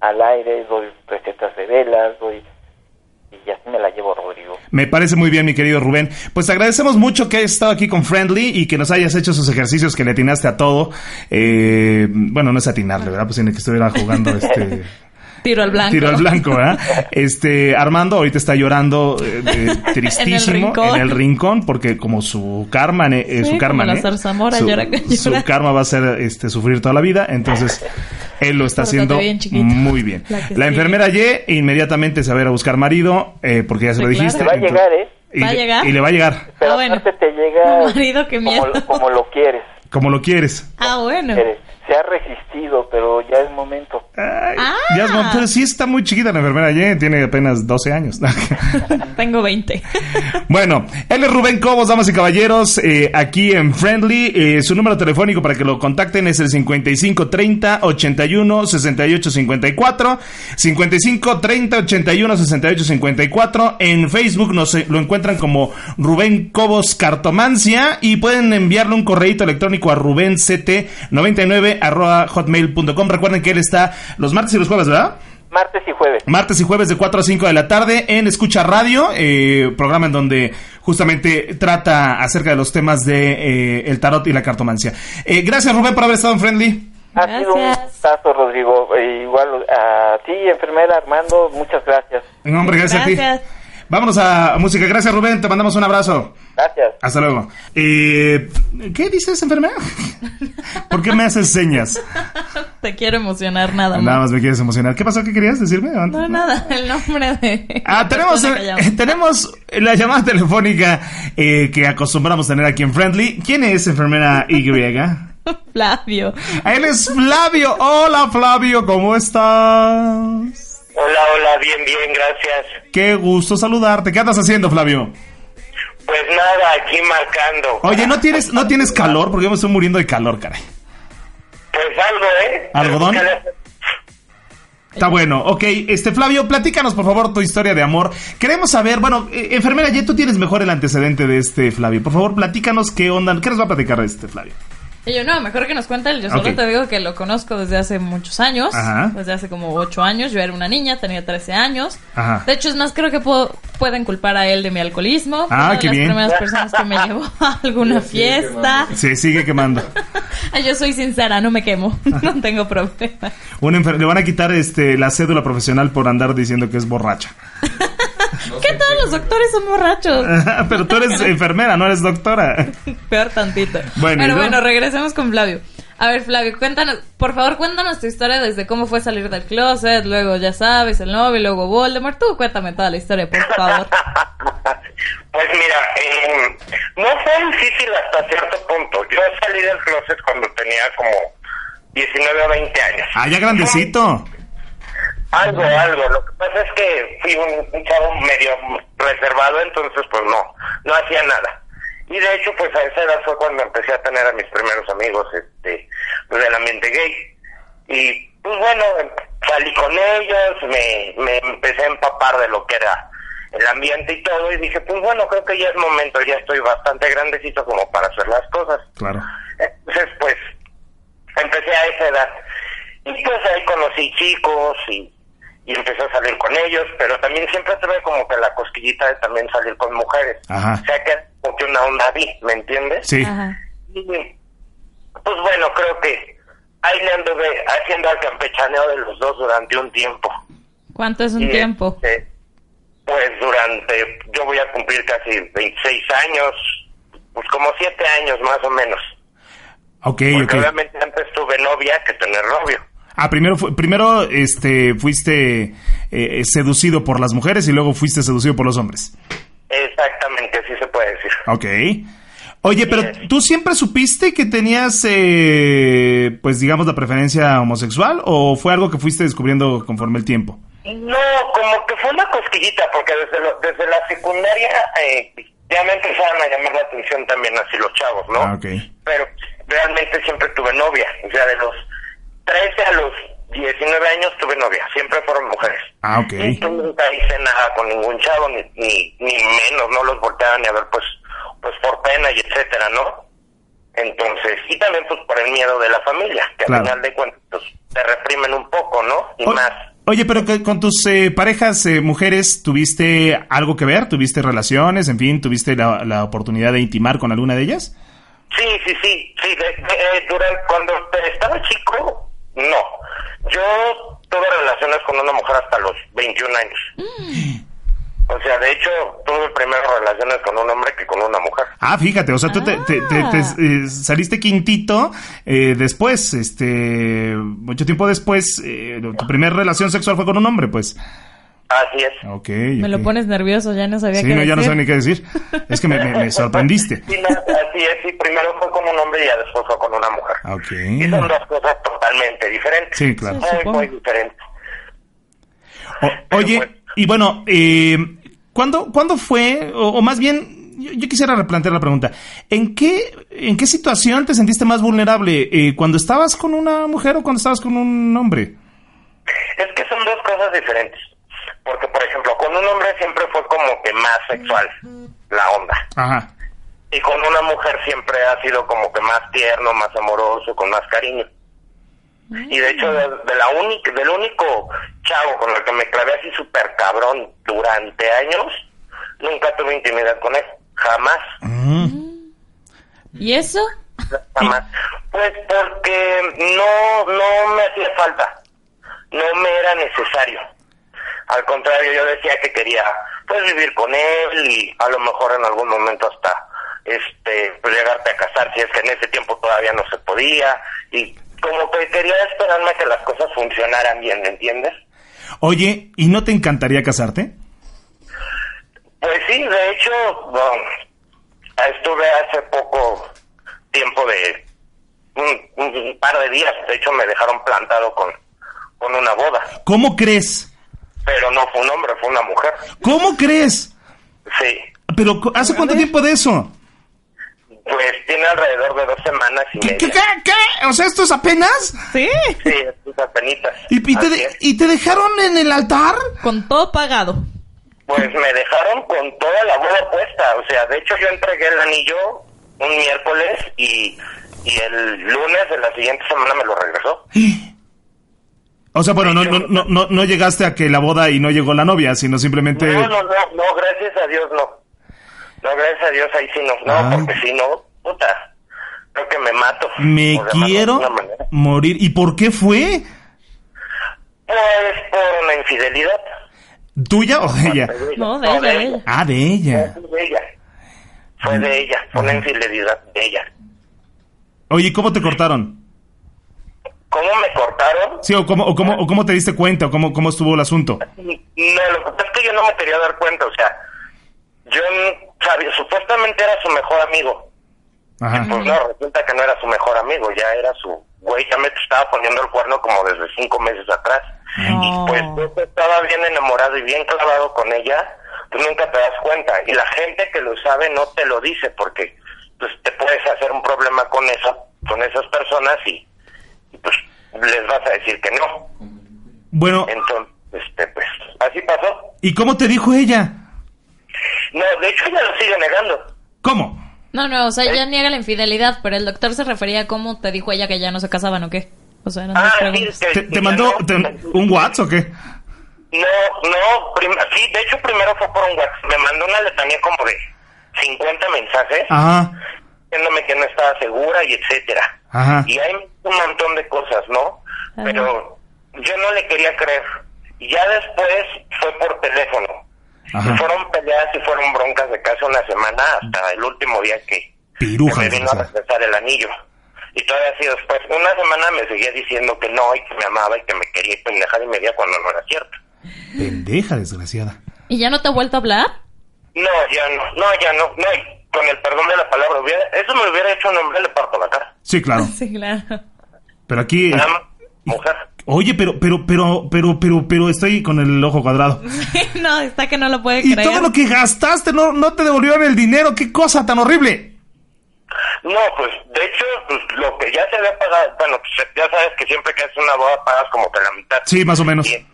al aire, doy recetas de velas, doy... Y así me la llevo, Rodrigo.
Me parece muy bien, mi querido Rubén. Pues te agradecemos mucho que hayas estado aquí con Friendly y que nos hayas hecho esos ejercicios que le atinaste a todo. Eh, bueno, no es atinarle, ¿verdad? Pues tiene que estuviera jugando (laughs) este...
Tiro al blanco.
Tiro al blanco, ¿verdad? Este, Armando ahorita está llorando eh, eh, (laughs) tristísimo en el rincón porque como su karma, eh,
Sí,
su karma,
zarzamora,
su,
llora-
su karma va a ser este sufrir toda la vida, entonces (laughs) él lo está
Pórtate
haciendo
bien,
muy bien. (laughs)
La
enfermera Ye inmediatamente se va a ir a buscar marido eh, porque ya se lo
claro.
dijiste.
Te va a
entonces-
llegar, ¿eh?
Y,
¿Va a
le-
llegar?
y le va a llegar
Pero
Ah, bueno.
aparte te llega (laughs)
Marido, qué
como,
miedo.
lo- como lo quieres.
como lo quieres.
Ah, bueno.
quieres. Se ha resistido, pero ya es momento.
Ay,
Ah.
ya es pero sí está muy chiquita la enfermera tiene apenas 12 años. (laughs)
Tengo 20.
Bueno, él es Rubén Cobos, damas y caballeros, eh, aquí en Friendly. Eh, su número telefónico para que lo contacten es el 55 30 81 68 54. 55 30 81 68 54. En Facebook nos eh, lo encuentran como Rubén Cobos Cartomancia y pueden enviarle un correíto electrónico a rubenct99 arroba hotmail.com. Recuerden que él está los martes y los jueves, ¿verdad?
Martes y jueves.
Martes y jueves de 4 a 5 de la tarde en Escucha Radio, eh, programa en donde justamente trata acerca de los temas de eh, el tarot y la cartomancia. Eh, gracias Rubén por haber estado en Friendly.
Ha sido un
Gracias.
gustazo, Rodrigo. E igual a ti, enfermera Armando, muchas gracias.
No, hombre, gracias, a
Gracias.
ti. Vámonos a música. Gracias Rubén, te mandamos un abrazo.
Gracias.
Hasta luego. Eh, ¿Qué dices, enfermera? (laughs) ¿Por qué me haces señas?
Te quiero emocionar nada más.
Nada más me quieres emocionar. ¿Qué pasó? ¿Qué querías decirme? antes?
No, nada, el nombre de...
Ah, tenemos, eh, tenemos la llamada telefónica eh, que acostumbramos tener aquí en Friendly. ¿Quién es enfermera Y? (laughs)
Flavio.
Él es Flavio. Hola Flavio, ¿cómo estás?
Hola, hola, bien, bien, gracias.
Qué gusto saludarte. ¿Qué andas haciendo, Flavio?
Pues nada, aquí marcando.
Oye, ¿no tienes, ¿no tienes calor? Porque yo me estoy muriendo de calor, caray.
Pues algo, ¿eh?
¿Algodón?
¿Qué le-
Está bueno. Ok, este Flavio, platícanos por favor tu historia de amor. Queremos saber, bueno, eh, enfermera, ya tú tienes mejor el antecedente de este Flavio. Por favor, platícanos qué onda, qué nos va a platicar este Flavio.
Y yo, no, mejor que nos cuente él. Yo solo te digo que lo conozco desde hace muchos años.
Ajá.
Desde hace como 8 años. Yo era una niña, tenía 13 años.
Ajá.
De hecho, es más, creo que puedo- pueden culpar a él de mi alcoholismo.
Ah,
Una de las
bien.
primeras personas que me llevó (laughs) a alguna fiesta.
Se sigue quemando. (laughs)
Yo soy sincera, no me quemo. (laughs) no tengo problema.
Un enfer- le van a quitar este la cédula profesional por andar diciendo que es borracha.
¿Qué tal? Los doctores son borrachos. (laughs)
Pero tú eres (laughs) enfermera, no eres doctora. (laughs)
Peor tantito.
Bueno,
Bueno,
¿y
bueno, regresemos con Flavio. A ver, Flavio, cuéntanos, por favor, cuéntanos tu historia desde cómo fue salir del closet, luego ya sabes, el novio, luego Voldemort. Tú cuéntame toda la historia, por favor.
Pues mira, eh, no fue difícil hasta cierto punto. Yo salí del closet cuando tenía como 19 o 20 años.
Ah, ya grandecito.
Algo, algo. Lo que pasa es que fui un, un chavo medio reservado, entonces pues no, no hacía nada. Y de hecho, pues a esa edad fue cuando empecé a tener a mis primeros amigos este, pues, del ambiente gay. Y pues bueno, salí con ellos, me, me empecé a empapar de lo que era el ambiente y todo, y dije, pues bueno, creo que ya es momento, ya estoy bastante grandecito como para hacer las cosas.
Claro.
Entonces, pues, empecé a esa edad. Y pues ahí conocí chicos y, y empecé a salir con ellos, pero también siempre tuve como que la cosquillita de también salir con mujeres.
Ajá.
O sea que era como que una onda vi, ¿me entiendes?
Sí.
Ajá.
Y, pues bueno, creo que ahí le anduve haciendo el campechaneo de los dos durante un tiempo.
¿Cuánto es un
Y,
tiempo?
este, pues durante, yo voy a cumplir casi 26 años, pues como 7 años más o menos.
Ok,
Porque
ok.
obviamente antes tuve novia que tener novio.
Ah, primero, primero este, fuiste eh, seducido por las mujeres y luego fuiste seducido por los hombres.
Exactamente, así se puede decir.
Ok. Oye, pero
Yes.
¿tú siempre supiste que tenías, eh, pues digamos, la preferencia homosexual o fue algo que fuiste descubriendo conforme el tiempo?
No, como que fue una cosquillita, porque desde, lo- desde la secundaria eh, ya me empezaron a llamar la atención también así los chavos, ¿no?
Ah, ok.
Pero realmente siempre tuve novia, o sea, de los 13 a los 19 años tuve novia, siempre fueron mujeres.
Ah, ok.
Y nunca hice nada con ningún chavo, ni, ni, ni menos, no los volteaba ni a ver, pues, pues por pena y etcétera, ¿no? Entonces, y también pues por el miedo de la familia, que
Claro.
al final de cuentas pues, te reprimen un poco, ¿no? Y
O-
más.
Oye, pero que con tus eh, parejas eh, mujeres, ¿tuviste algo que ver? ¿Tuviste relaciones? En fin, ¿tuviste la, la oportunidad de intimar con alguna de ellas?
Sí, sí, sí, sí, de- de- durante, cuando estaba chico, no. Yo tuve relaciones con una mujer hasta los 21 años. O sea, de hecho, tuve primero relaciones con un hombre que con una mujer.
Ah, fíjate, o sea, tú te, te- te- te, eh, saliste quintito eh, después, este, mucho tiempo después, eh, tu primera relación sexual fue con un hombre, pues.
Así es.
Ok.
Me lo pones nervioso, ya no sabía
Sí,
qué
no, ya no
decir.
sé ni qué decir. Es que me, me- me sorprendiste.
Sí, no, así es, sí, primero fue con un hombre y ya después fue con una mujer.
Ok.
Y son dos cosas totalmente diferentes.
Sí, claro.
Muy,
supongo.
muy diferentes.
O- oye, y bueno, eh, ¿cuándo, ¿cuándo fue, o, o más bien, yo, yo quisiera replantear la pregunta, ¿en qué, ¿en qué situación te sentiste más vulnerable? Eh, ¿Cuando estabas con una mujer o cuando estabas con un hombre?
Es que son dos cosas diferentes. Porque, por ejemplo, con un hombre siempre fue como que más sexual la onda.
Ajá.
Y con una mujer siempre ha sido como que más tierno, más amoroso, con más cariño. Y de hecho, de, de la única, del único chavo con el que me clavé así súper cabrón durante años, nunca tuve intimidad con él. Jamás.
¿Y eso?
Jamás. Pues porque no, no me hacía falta. No me era necesario. Al contrario, yo decía que quería pues vivir con él y a lo mejor en algún momento hasta este pues llegarte a casar si es que en ese tiempo todavía no se podía y como que quería esperarme a que las cosas funcionaran bien, ¿me entiendes?
Oye, ¿y no te encantaría casarte?
Pues sí, de hecho, bueno, estuve hace poco tiempo de un, un- un par de días, de hecho me dejaron plantado con, con una boda,
¿Cómo crees?
Pero no fue un hombre, fue una mujer.
¿Cómo crees?
Sí,
Pero, ¿hace cuánto tiempo de eso?
pues tiene alrededor de dos semanas y
¿Qué, qué,
media.
qué, qué? O sea, ¿esto es apenas?
Sí.
Sí, es apenitas.
¿Y, y te, de-. ¿Y te dejaron en el altar?
Con todo pagado.
Pues me dejaron con toda la boda puesta, o sea, de hecho yo entregué el anillo un miércoles y, y el lunes de la siguiente semana me lo regresó.
O sea, bueno, no, no, no, no, no llegaste a que la boda y no llegó la novia, sino simplemente...
No, no, no, no, gracias a Dios no. No, gracias a Dios ahí sí no, no,
Ah.
porque si no, puta, creo que me mato.
Me
O
quiero morir. ¿Y por qué fue?
Pues por una infidelidad.
¿Tuya o de ella?
No, de ella, de ella.
Ah, de ella.
Fue de ella. Fue de ella, fue una infidelidad de ella.
Oye, ¿y ¿cómo te cortaron?
¿Cómo me cortaron?
Sí, o cómo, o cómo, o cómo te diste cuenta, o cómo, cómo estuvo el asunto.
No, lo que pasa es que yo no me quería dar cuenta, o sea, yo sabía, supuestamente era su mejor amigo.
Ajá.
Pues no, resulta que no era su mejor amigo, ya era su güey, ya me estaba poniendo el cuerno como desde cinco meses atrás.
No.
Y pues yo estaba bien enamorado y bien clavado con ella, tú nunca te das cuenta. Y la gente que lo sabe no te lo dice porque pues te puedes hacer un problema con esa, con esas personas y, pues les vas a decir que no.
Bueno,
Entonces, este, pues así pasó.
¿y cómo te dijo ella?
No, de hecho ella lo sigue negando.
¿Cómo?
No, no, o sea, ella niega la infidelidad, pero el doctor se refería a cómo te dijo ella que ya no se casaban o qué. O sea, eran
Ah, sí,
preguntas.
que-
¿Te, te mandó
no-
te- un WhatsApp o qué?
No, no, prim- sí, de hecho primero fue por un WhatsApp. Me mandó una letanía como de 50 mensajes
Ajá,
diciéndome que no estaba segura y etcétera.
Ajá.
Y hay un montón de cosas, ¿no?
Ajá.
Pero yo no le quería creer. Y ya después fue por teléfono.
Ajá.
Y fueron peleas y fueron broncas de casi una semana hasta el último día que,
Piruja,
que me vino a regresar el anillo. Y todavía así después, una semana me seguía diciendo que no y que me amaba y que me quería y pendejada y media cuando no era cierto.
Pendeja, desgraciada.
¿Y ya no te ha vuelto a hablar?
No, ya no, no, ya no, no, con el perdón de la palabra, hubiera, eso me hubiera hecho un hombre, le parto la cara.
Sí, claro. (laughs)
Sí, claro.
Pero aquí...
Nada más, mujer.
Oye, pero, pero, pero, pero, pero, pero estoy con el ojo cuadrado. (laughs)
no, está que no lo puede
Y
creer.
todo lo que gastaste no, no te devolvieron el dinero. ¡Qué cosa tan horrible!
No, pues, de hecho, pues, lo que ya se había pagado, bueno, pues, ya sabes que siempre que haces una boda pagas como que la mitad.
Sí, más o menos.
Y,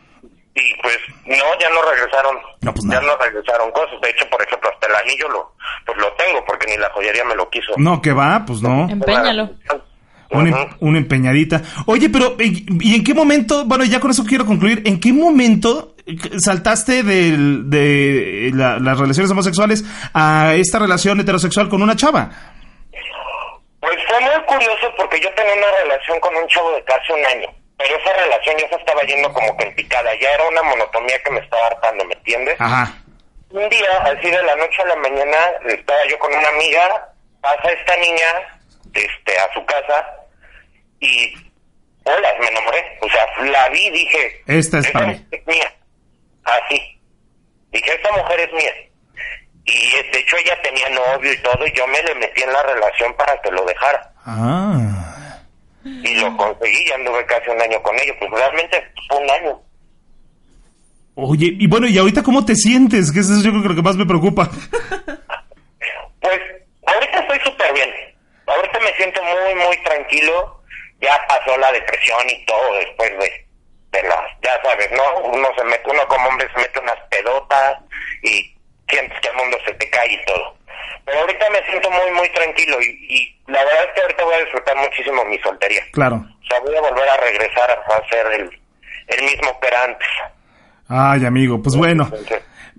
y, pues, no, ya no regresaron,
No, pues,
ya no regresaron cosas. De hecho, por ejemplo, hasta el anillo lo, pues lo tengo, porque ni la joyería me lo quiso.
No, que va, pues no.
Empeñalo.
Una, em- una empeñadita. Oye, pero ¿y en qué momento? Bueno, ya con eso quiero concluir. ¿En qué momento saltaste del- de la- las relaciones homosexuales a esta relación heterosexual con una chava?
Pues fue muy curioso porque yo tenía una relación con un chavo de casi un año, pero esa relación ya se estaba yendo como que en picada, ya era una monotonía que me estaba hartando, ¿me entiendes?
Ajá.
Un día, así de la noche a la mañana, estaba yo con una amiga, pasa esta niña este, a su casa y, hola, me enamoré, o sea, la vi dije,
Esta es para mí.
es mía. Así. Dije, esta mujer es mía. Y de hecho ella tenía novio y todo, y yo me le metí en la relación para que lo dejara.
Ah.
Y lo conseguí, ya anduve casi un año con ella. Pues realmente fue un año.
Oye, y bueno, ¿y ahorita cómo te sientes? Que eso es yo creo que lo que más me preocupa. (laughs)
Pues ahorita estoy súper bien. Ahorita me siento muy, muy tranquilo. Ya pasó la depresión y todo después de, de las, ya sabes, ¿no? Uno se mete, uno como hombre se mete unas pedotas y sientes que el mundo se te cae y todo. Pero ahorita me siento muy, muy tranquilo y, y la verdad es que ahorita voy a disfrutar muchísimo mi soltería.
Claro.
O sea, voy a volver a regresar a ser el, el mismo que era antes.
Ay, amigo, pues bueno.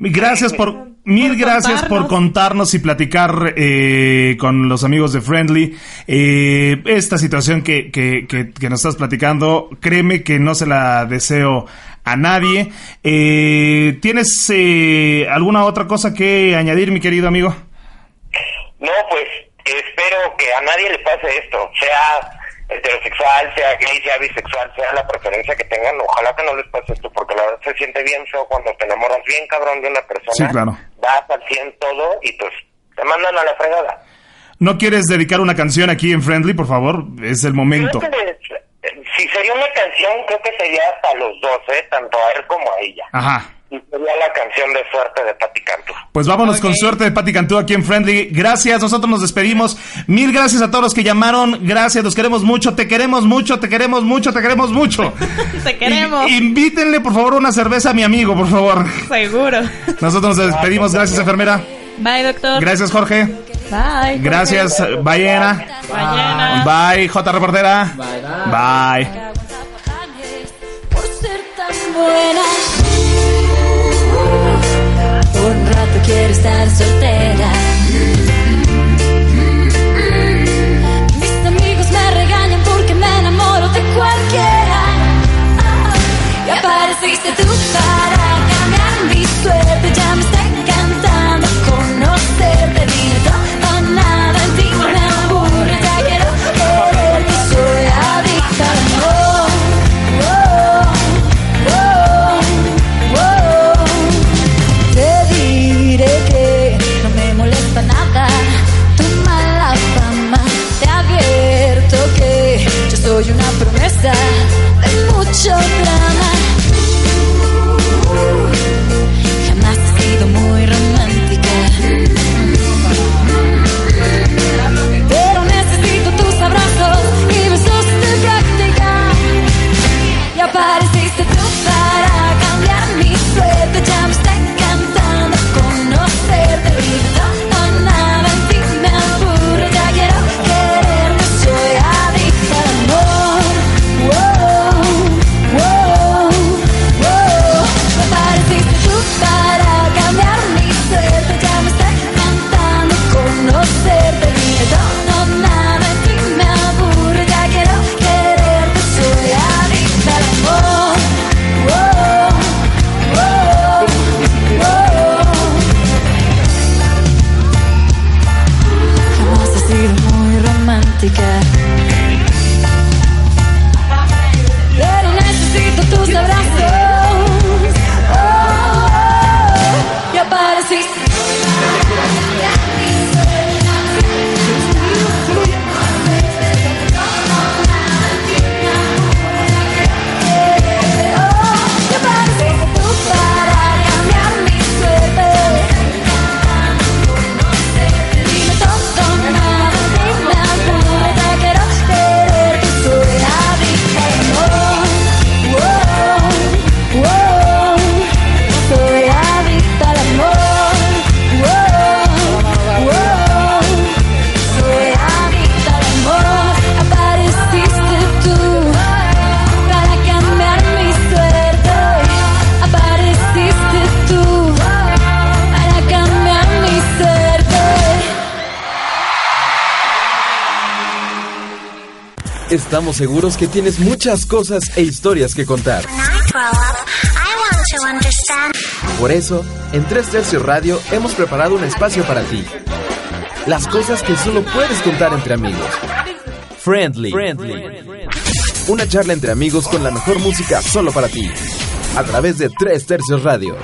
Gracias por, mil gracias por contarnos y platicar eh, con los amigos de Friendly eh, esta situación que, que, que, que nos estás platicando. Créeme que no se la deseo a nadie. Eh, ¿Tienes eh, alguna otra cosa que añadir, mi querido amigo?
No, pues espero que a nadie le pase esto, sea heterosexual, sea gay, sea bisexual, sea la preferencia que tengan, ojalá que no les pase esto, porque la verdad se siente bien feo cuando te enamoras bien cabrón de una persona,
Sí, claro.
das al 100 todo y pues te mandan a la fregada.
¿No quieres dedicar una canción aquí en Friendly, por favor? Es el momento.
Eh, si sería una canción, creo que sería hasta los dos, ¿eh? tanto a él como a ella.
Ajá.
Y sería la canción de suerte de Patti Cantú.
Pues vámonos con suerte de Pati Cantú aquí en Friendly. Gracias, nosotros nos despedimos. Mil gracias a todos los que llamaron. Gracias, los queremos mucho, te queremos mucho, te queremos mucho, te queremos mucho. (laughs)
Te queremos.
Invítenle, por favor, una cerveza a mi amigo, por favor.
Seguro.
Nosotros nos despedimos. Gracias, enfermera.
Bye, doctor.
Gracias, Jorge.
Bye.
Gracias, Ballena.
Ballena.
Bye, J. Reportera. Bye.
por ser tan quiero estar soltera. Mis amigos me regañan porque me enamoro de cualquiera. Y apareciste tú para
Estamos seguros que tienes muchas cosas e historias que contar. Por eso, en Tres Tercios Radio hemos preparado un espacio para ti. Las cosas que solo puedes contar entre amigos. Friendly. Una charla entre amigos con la mejor música solo para ti. a través de Tres Tercios Radio.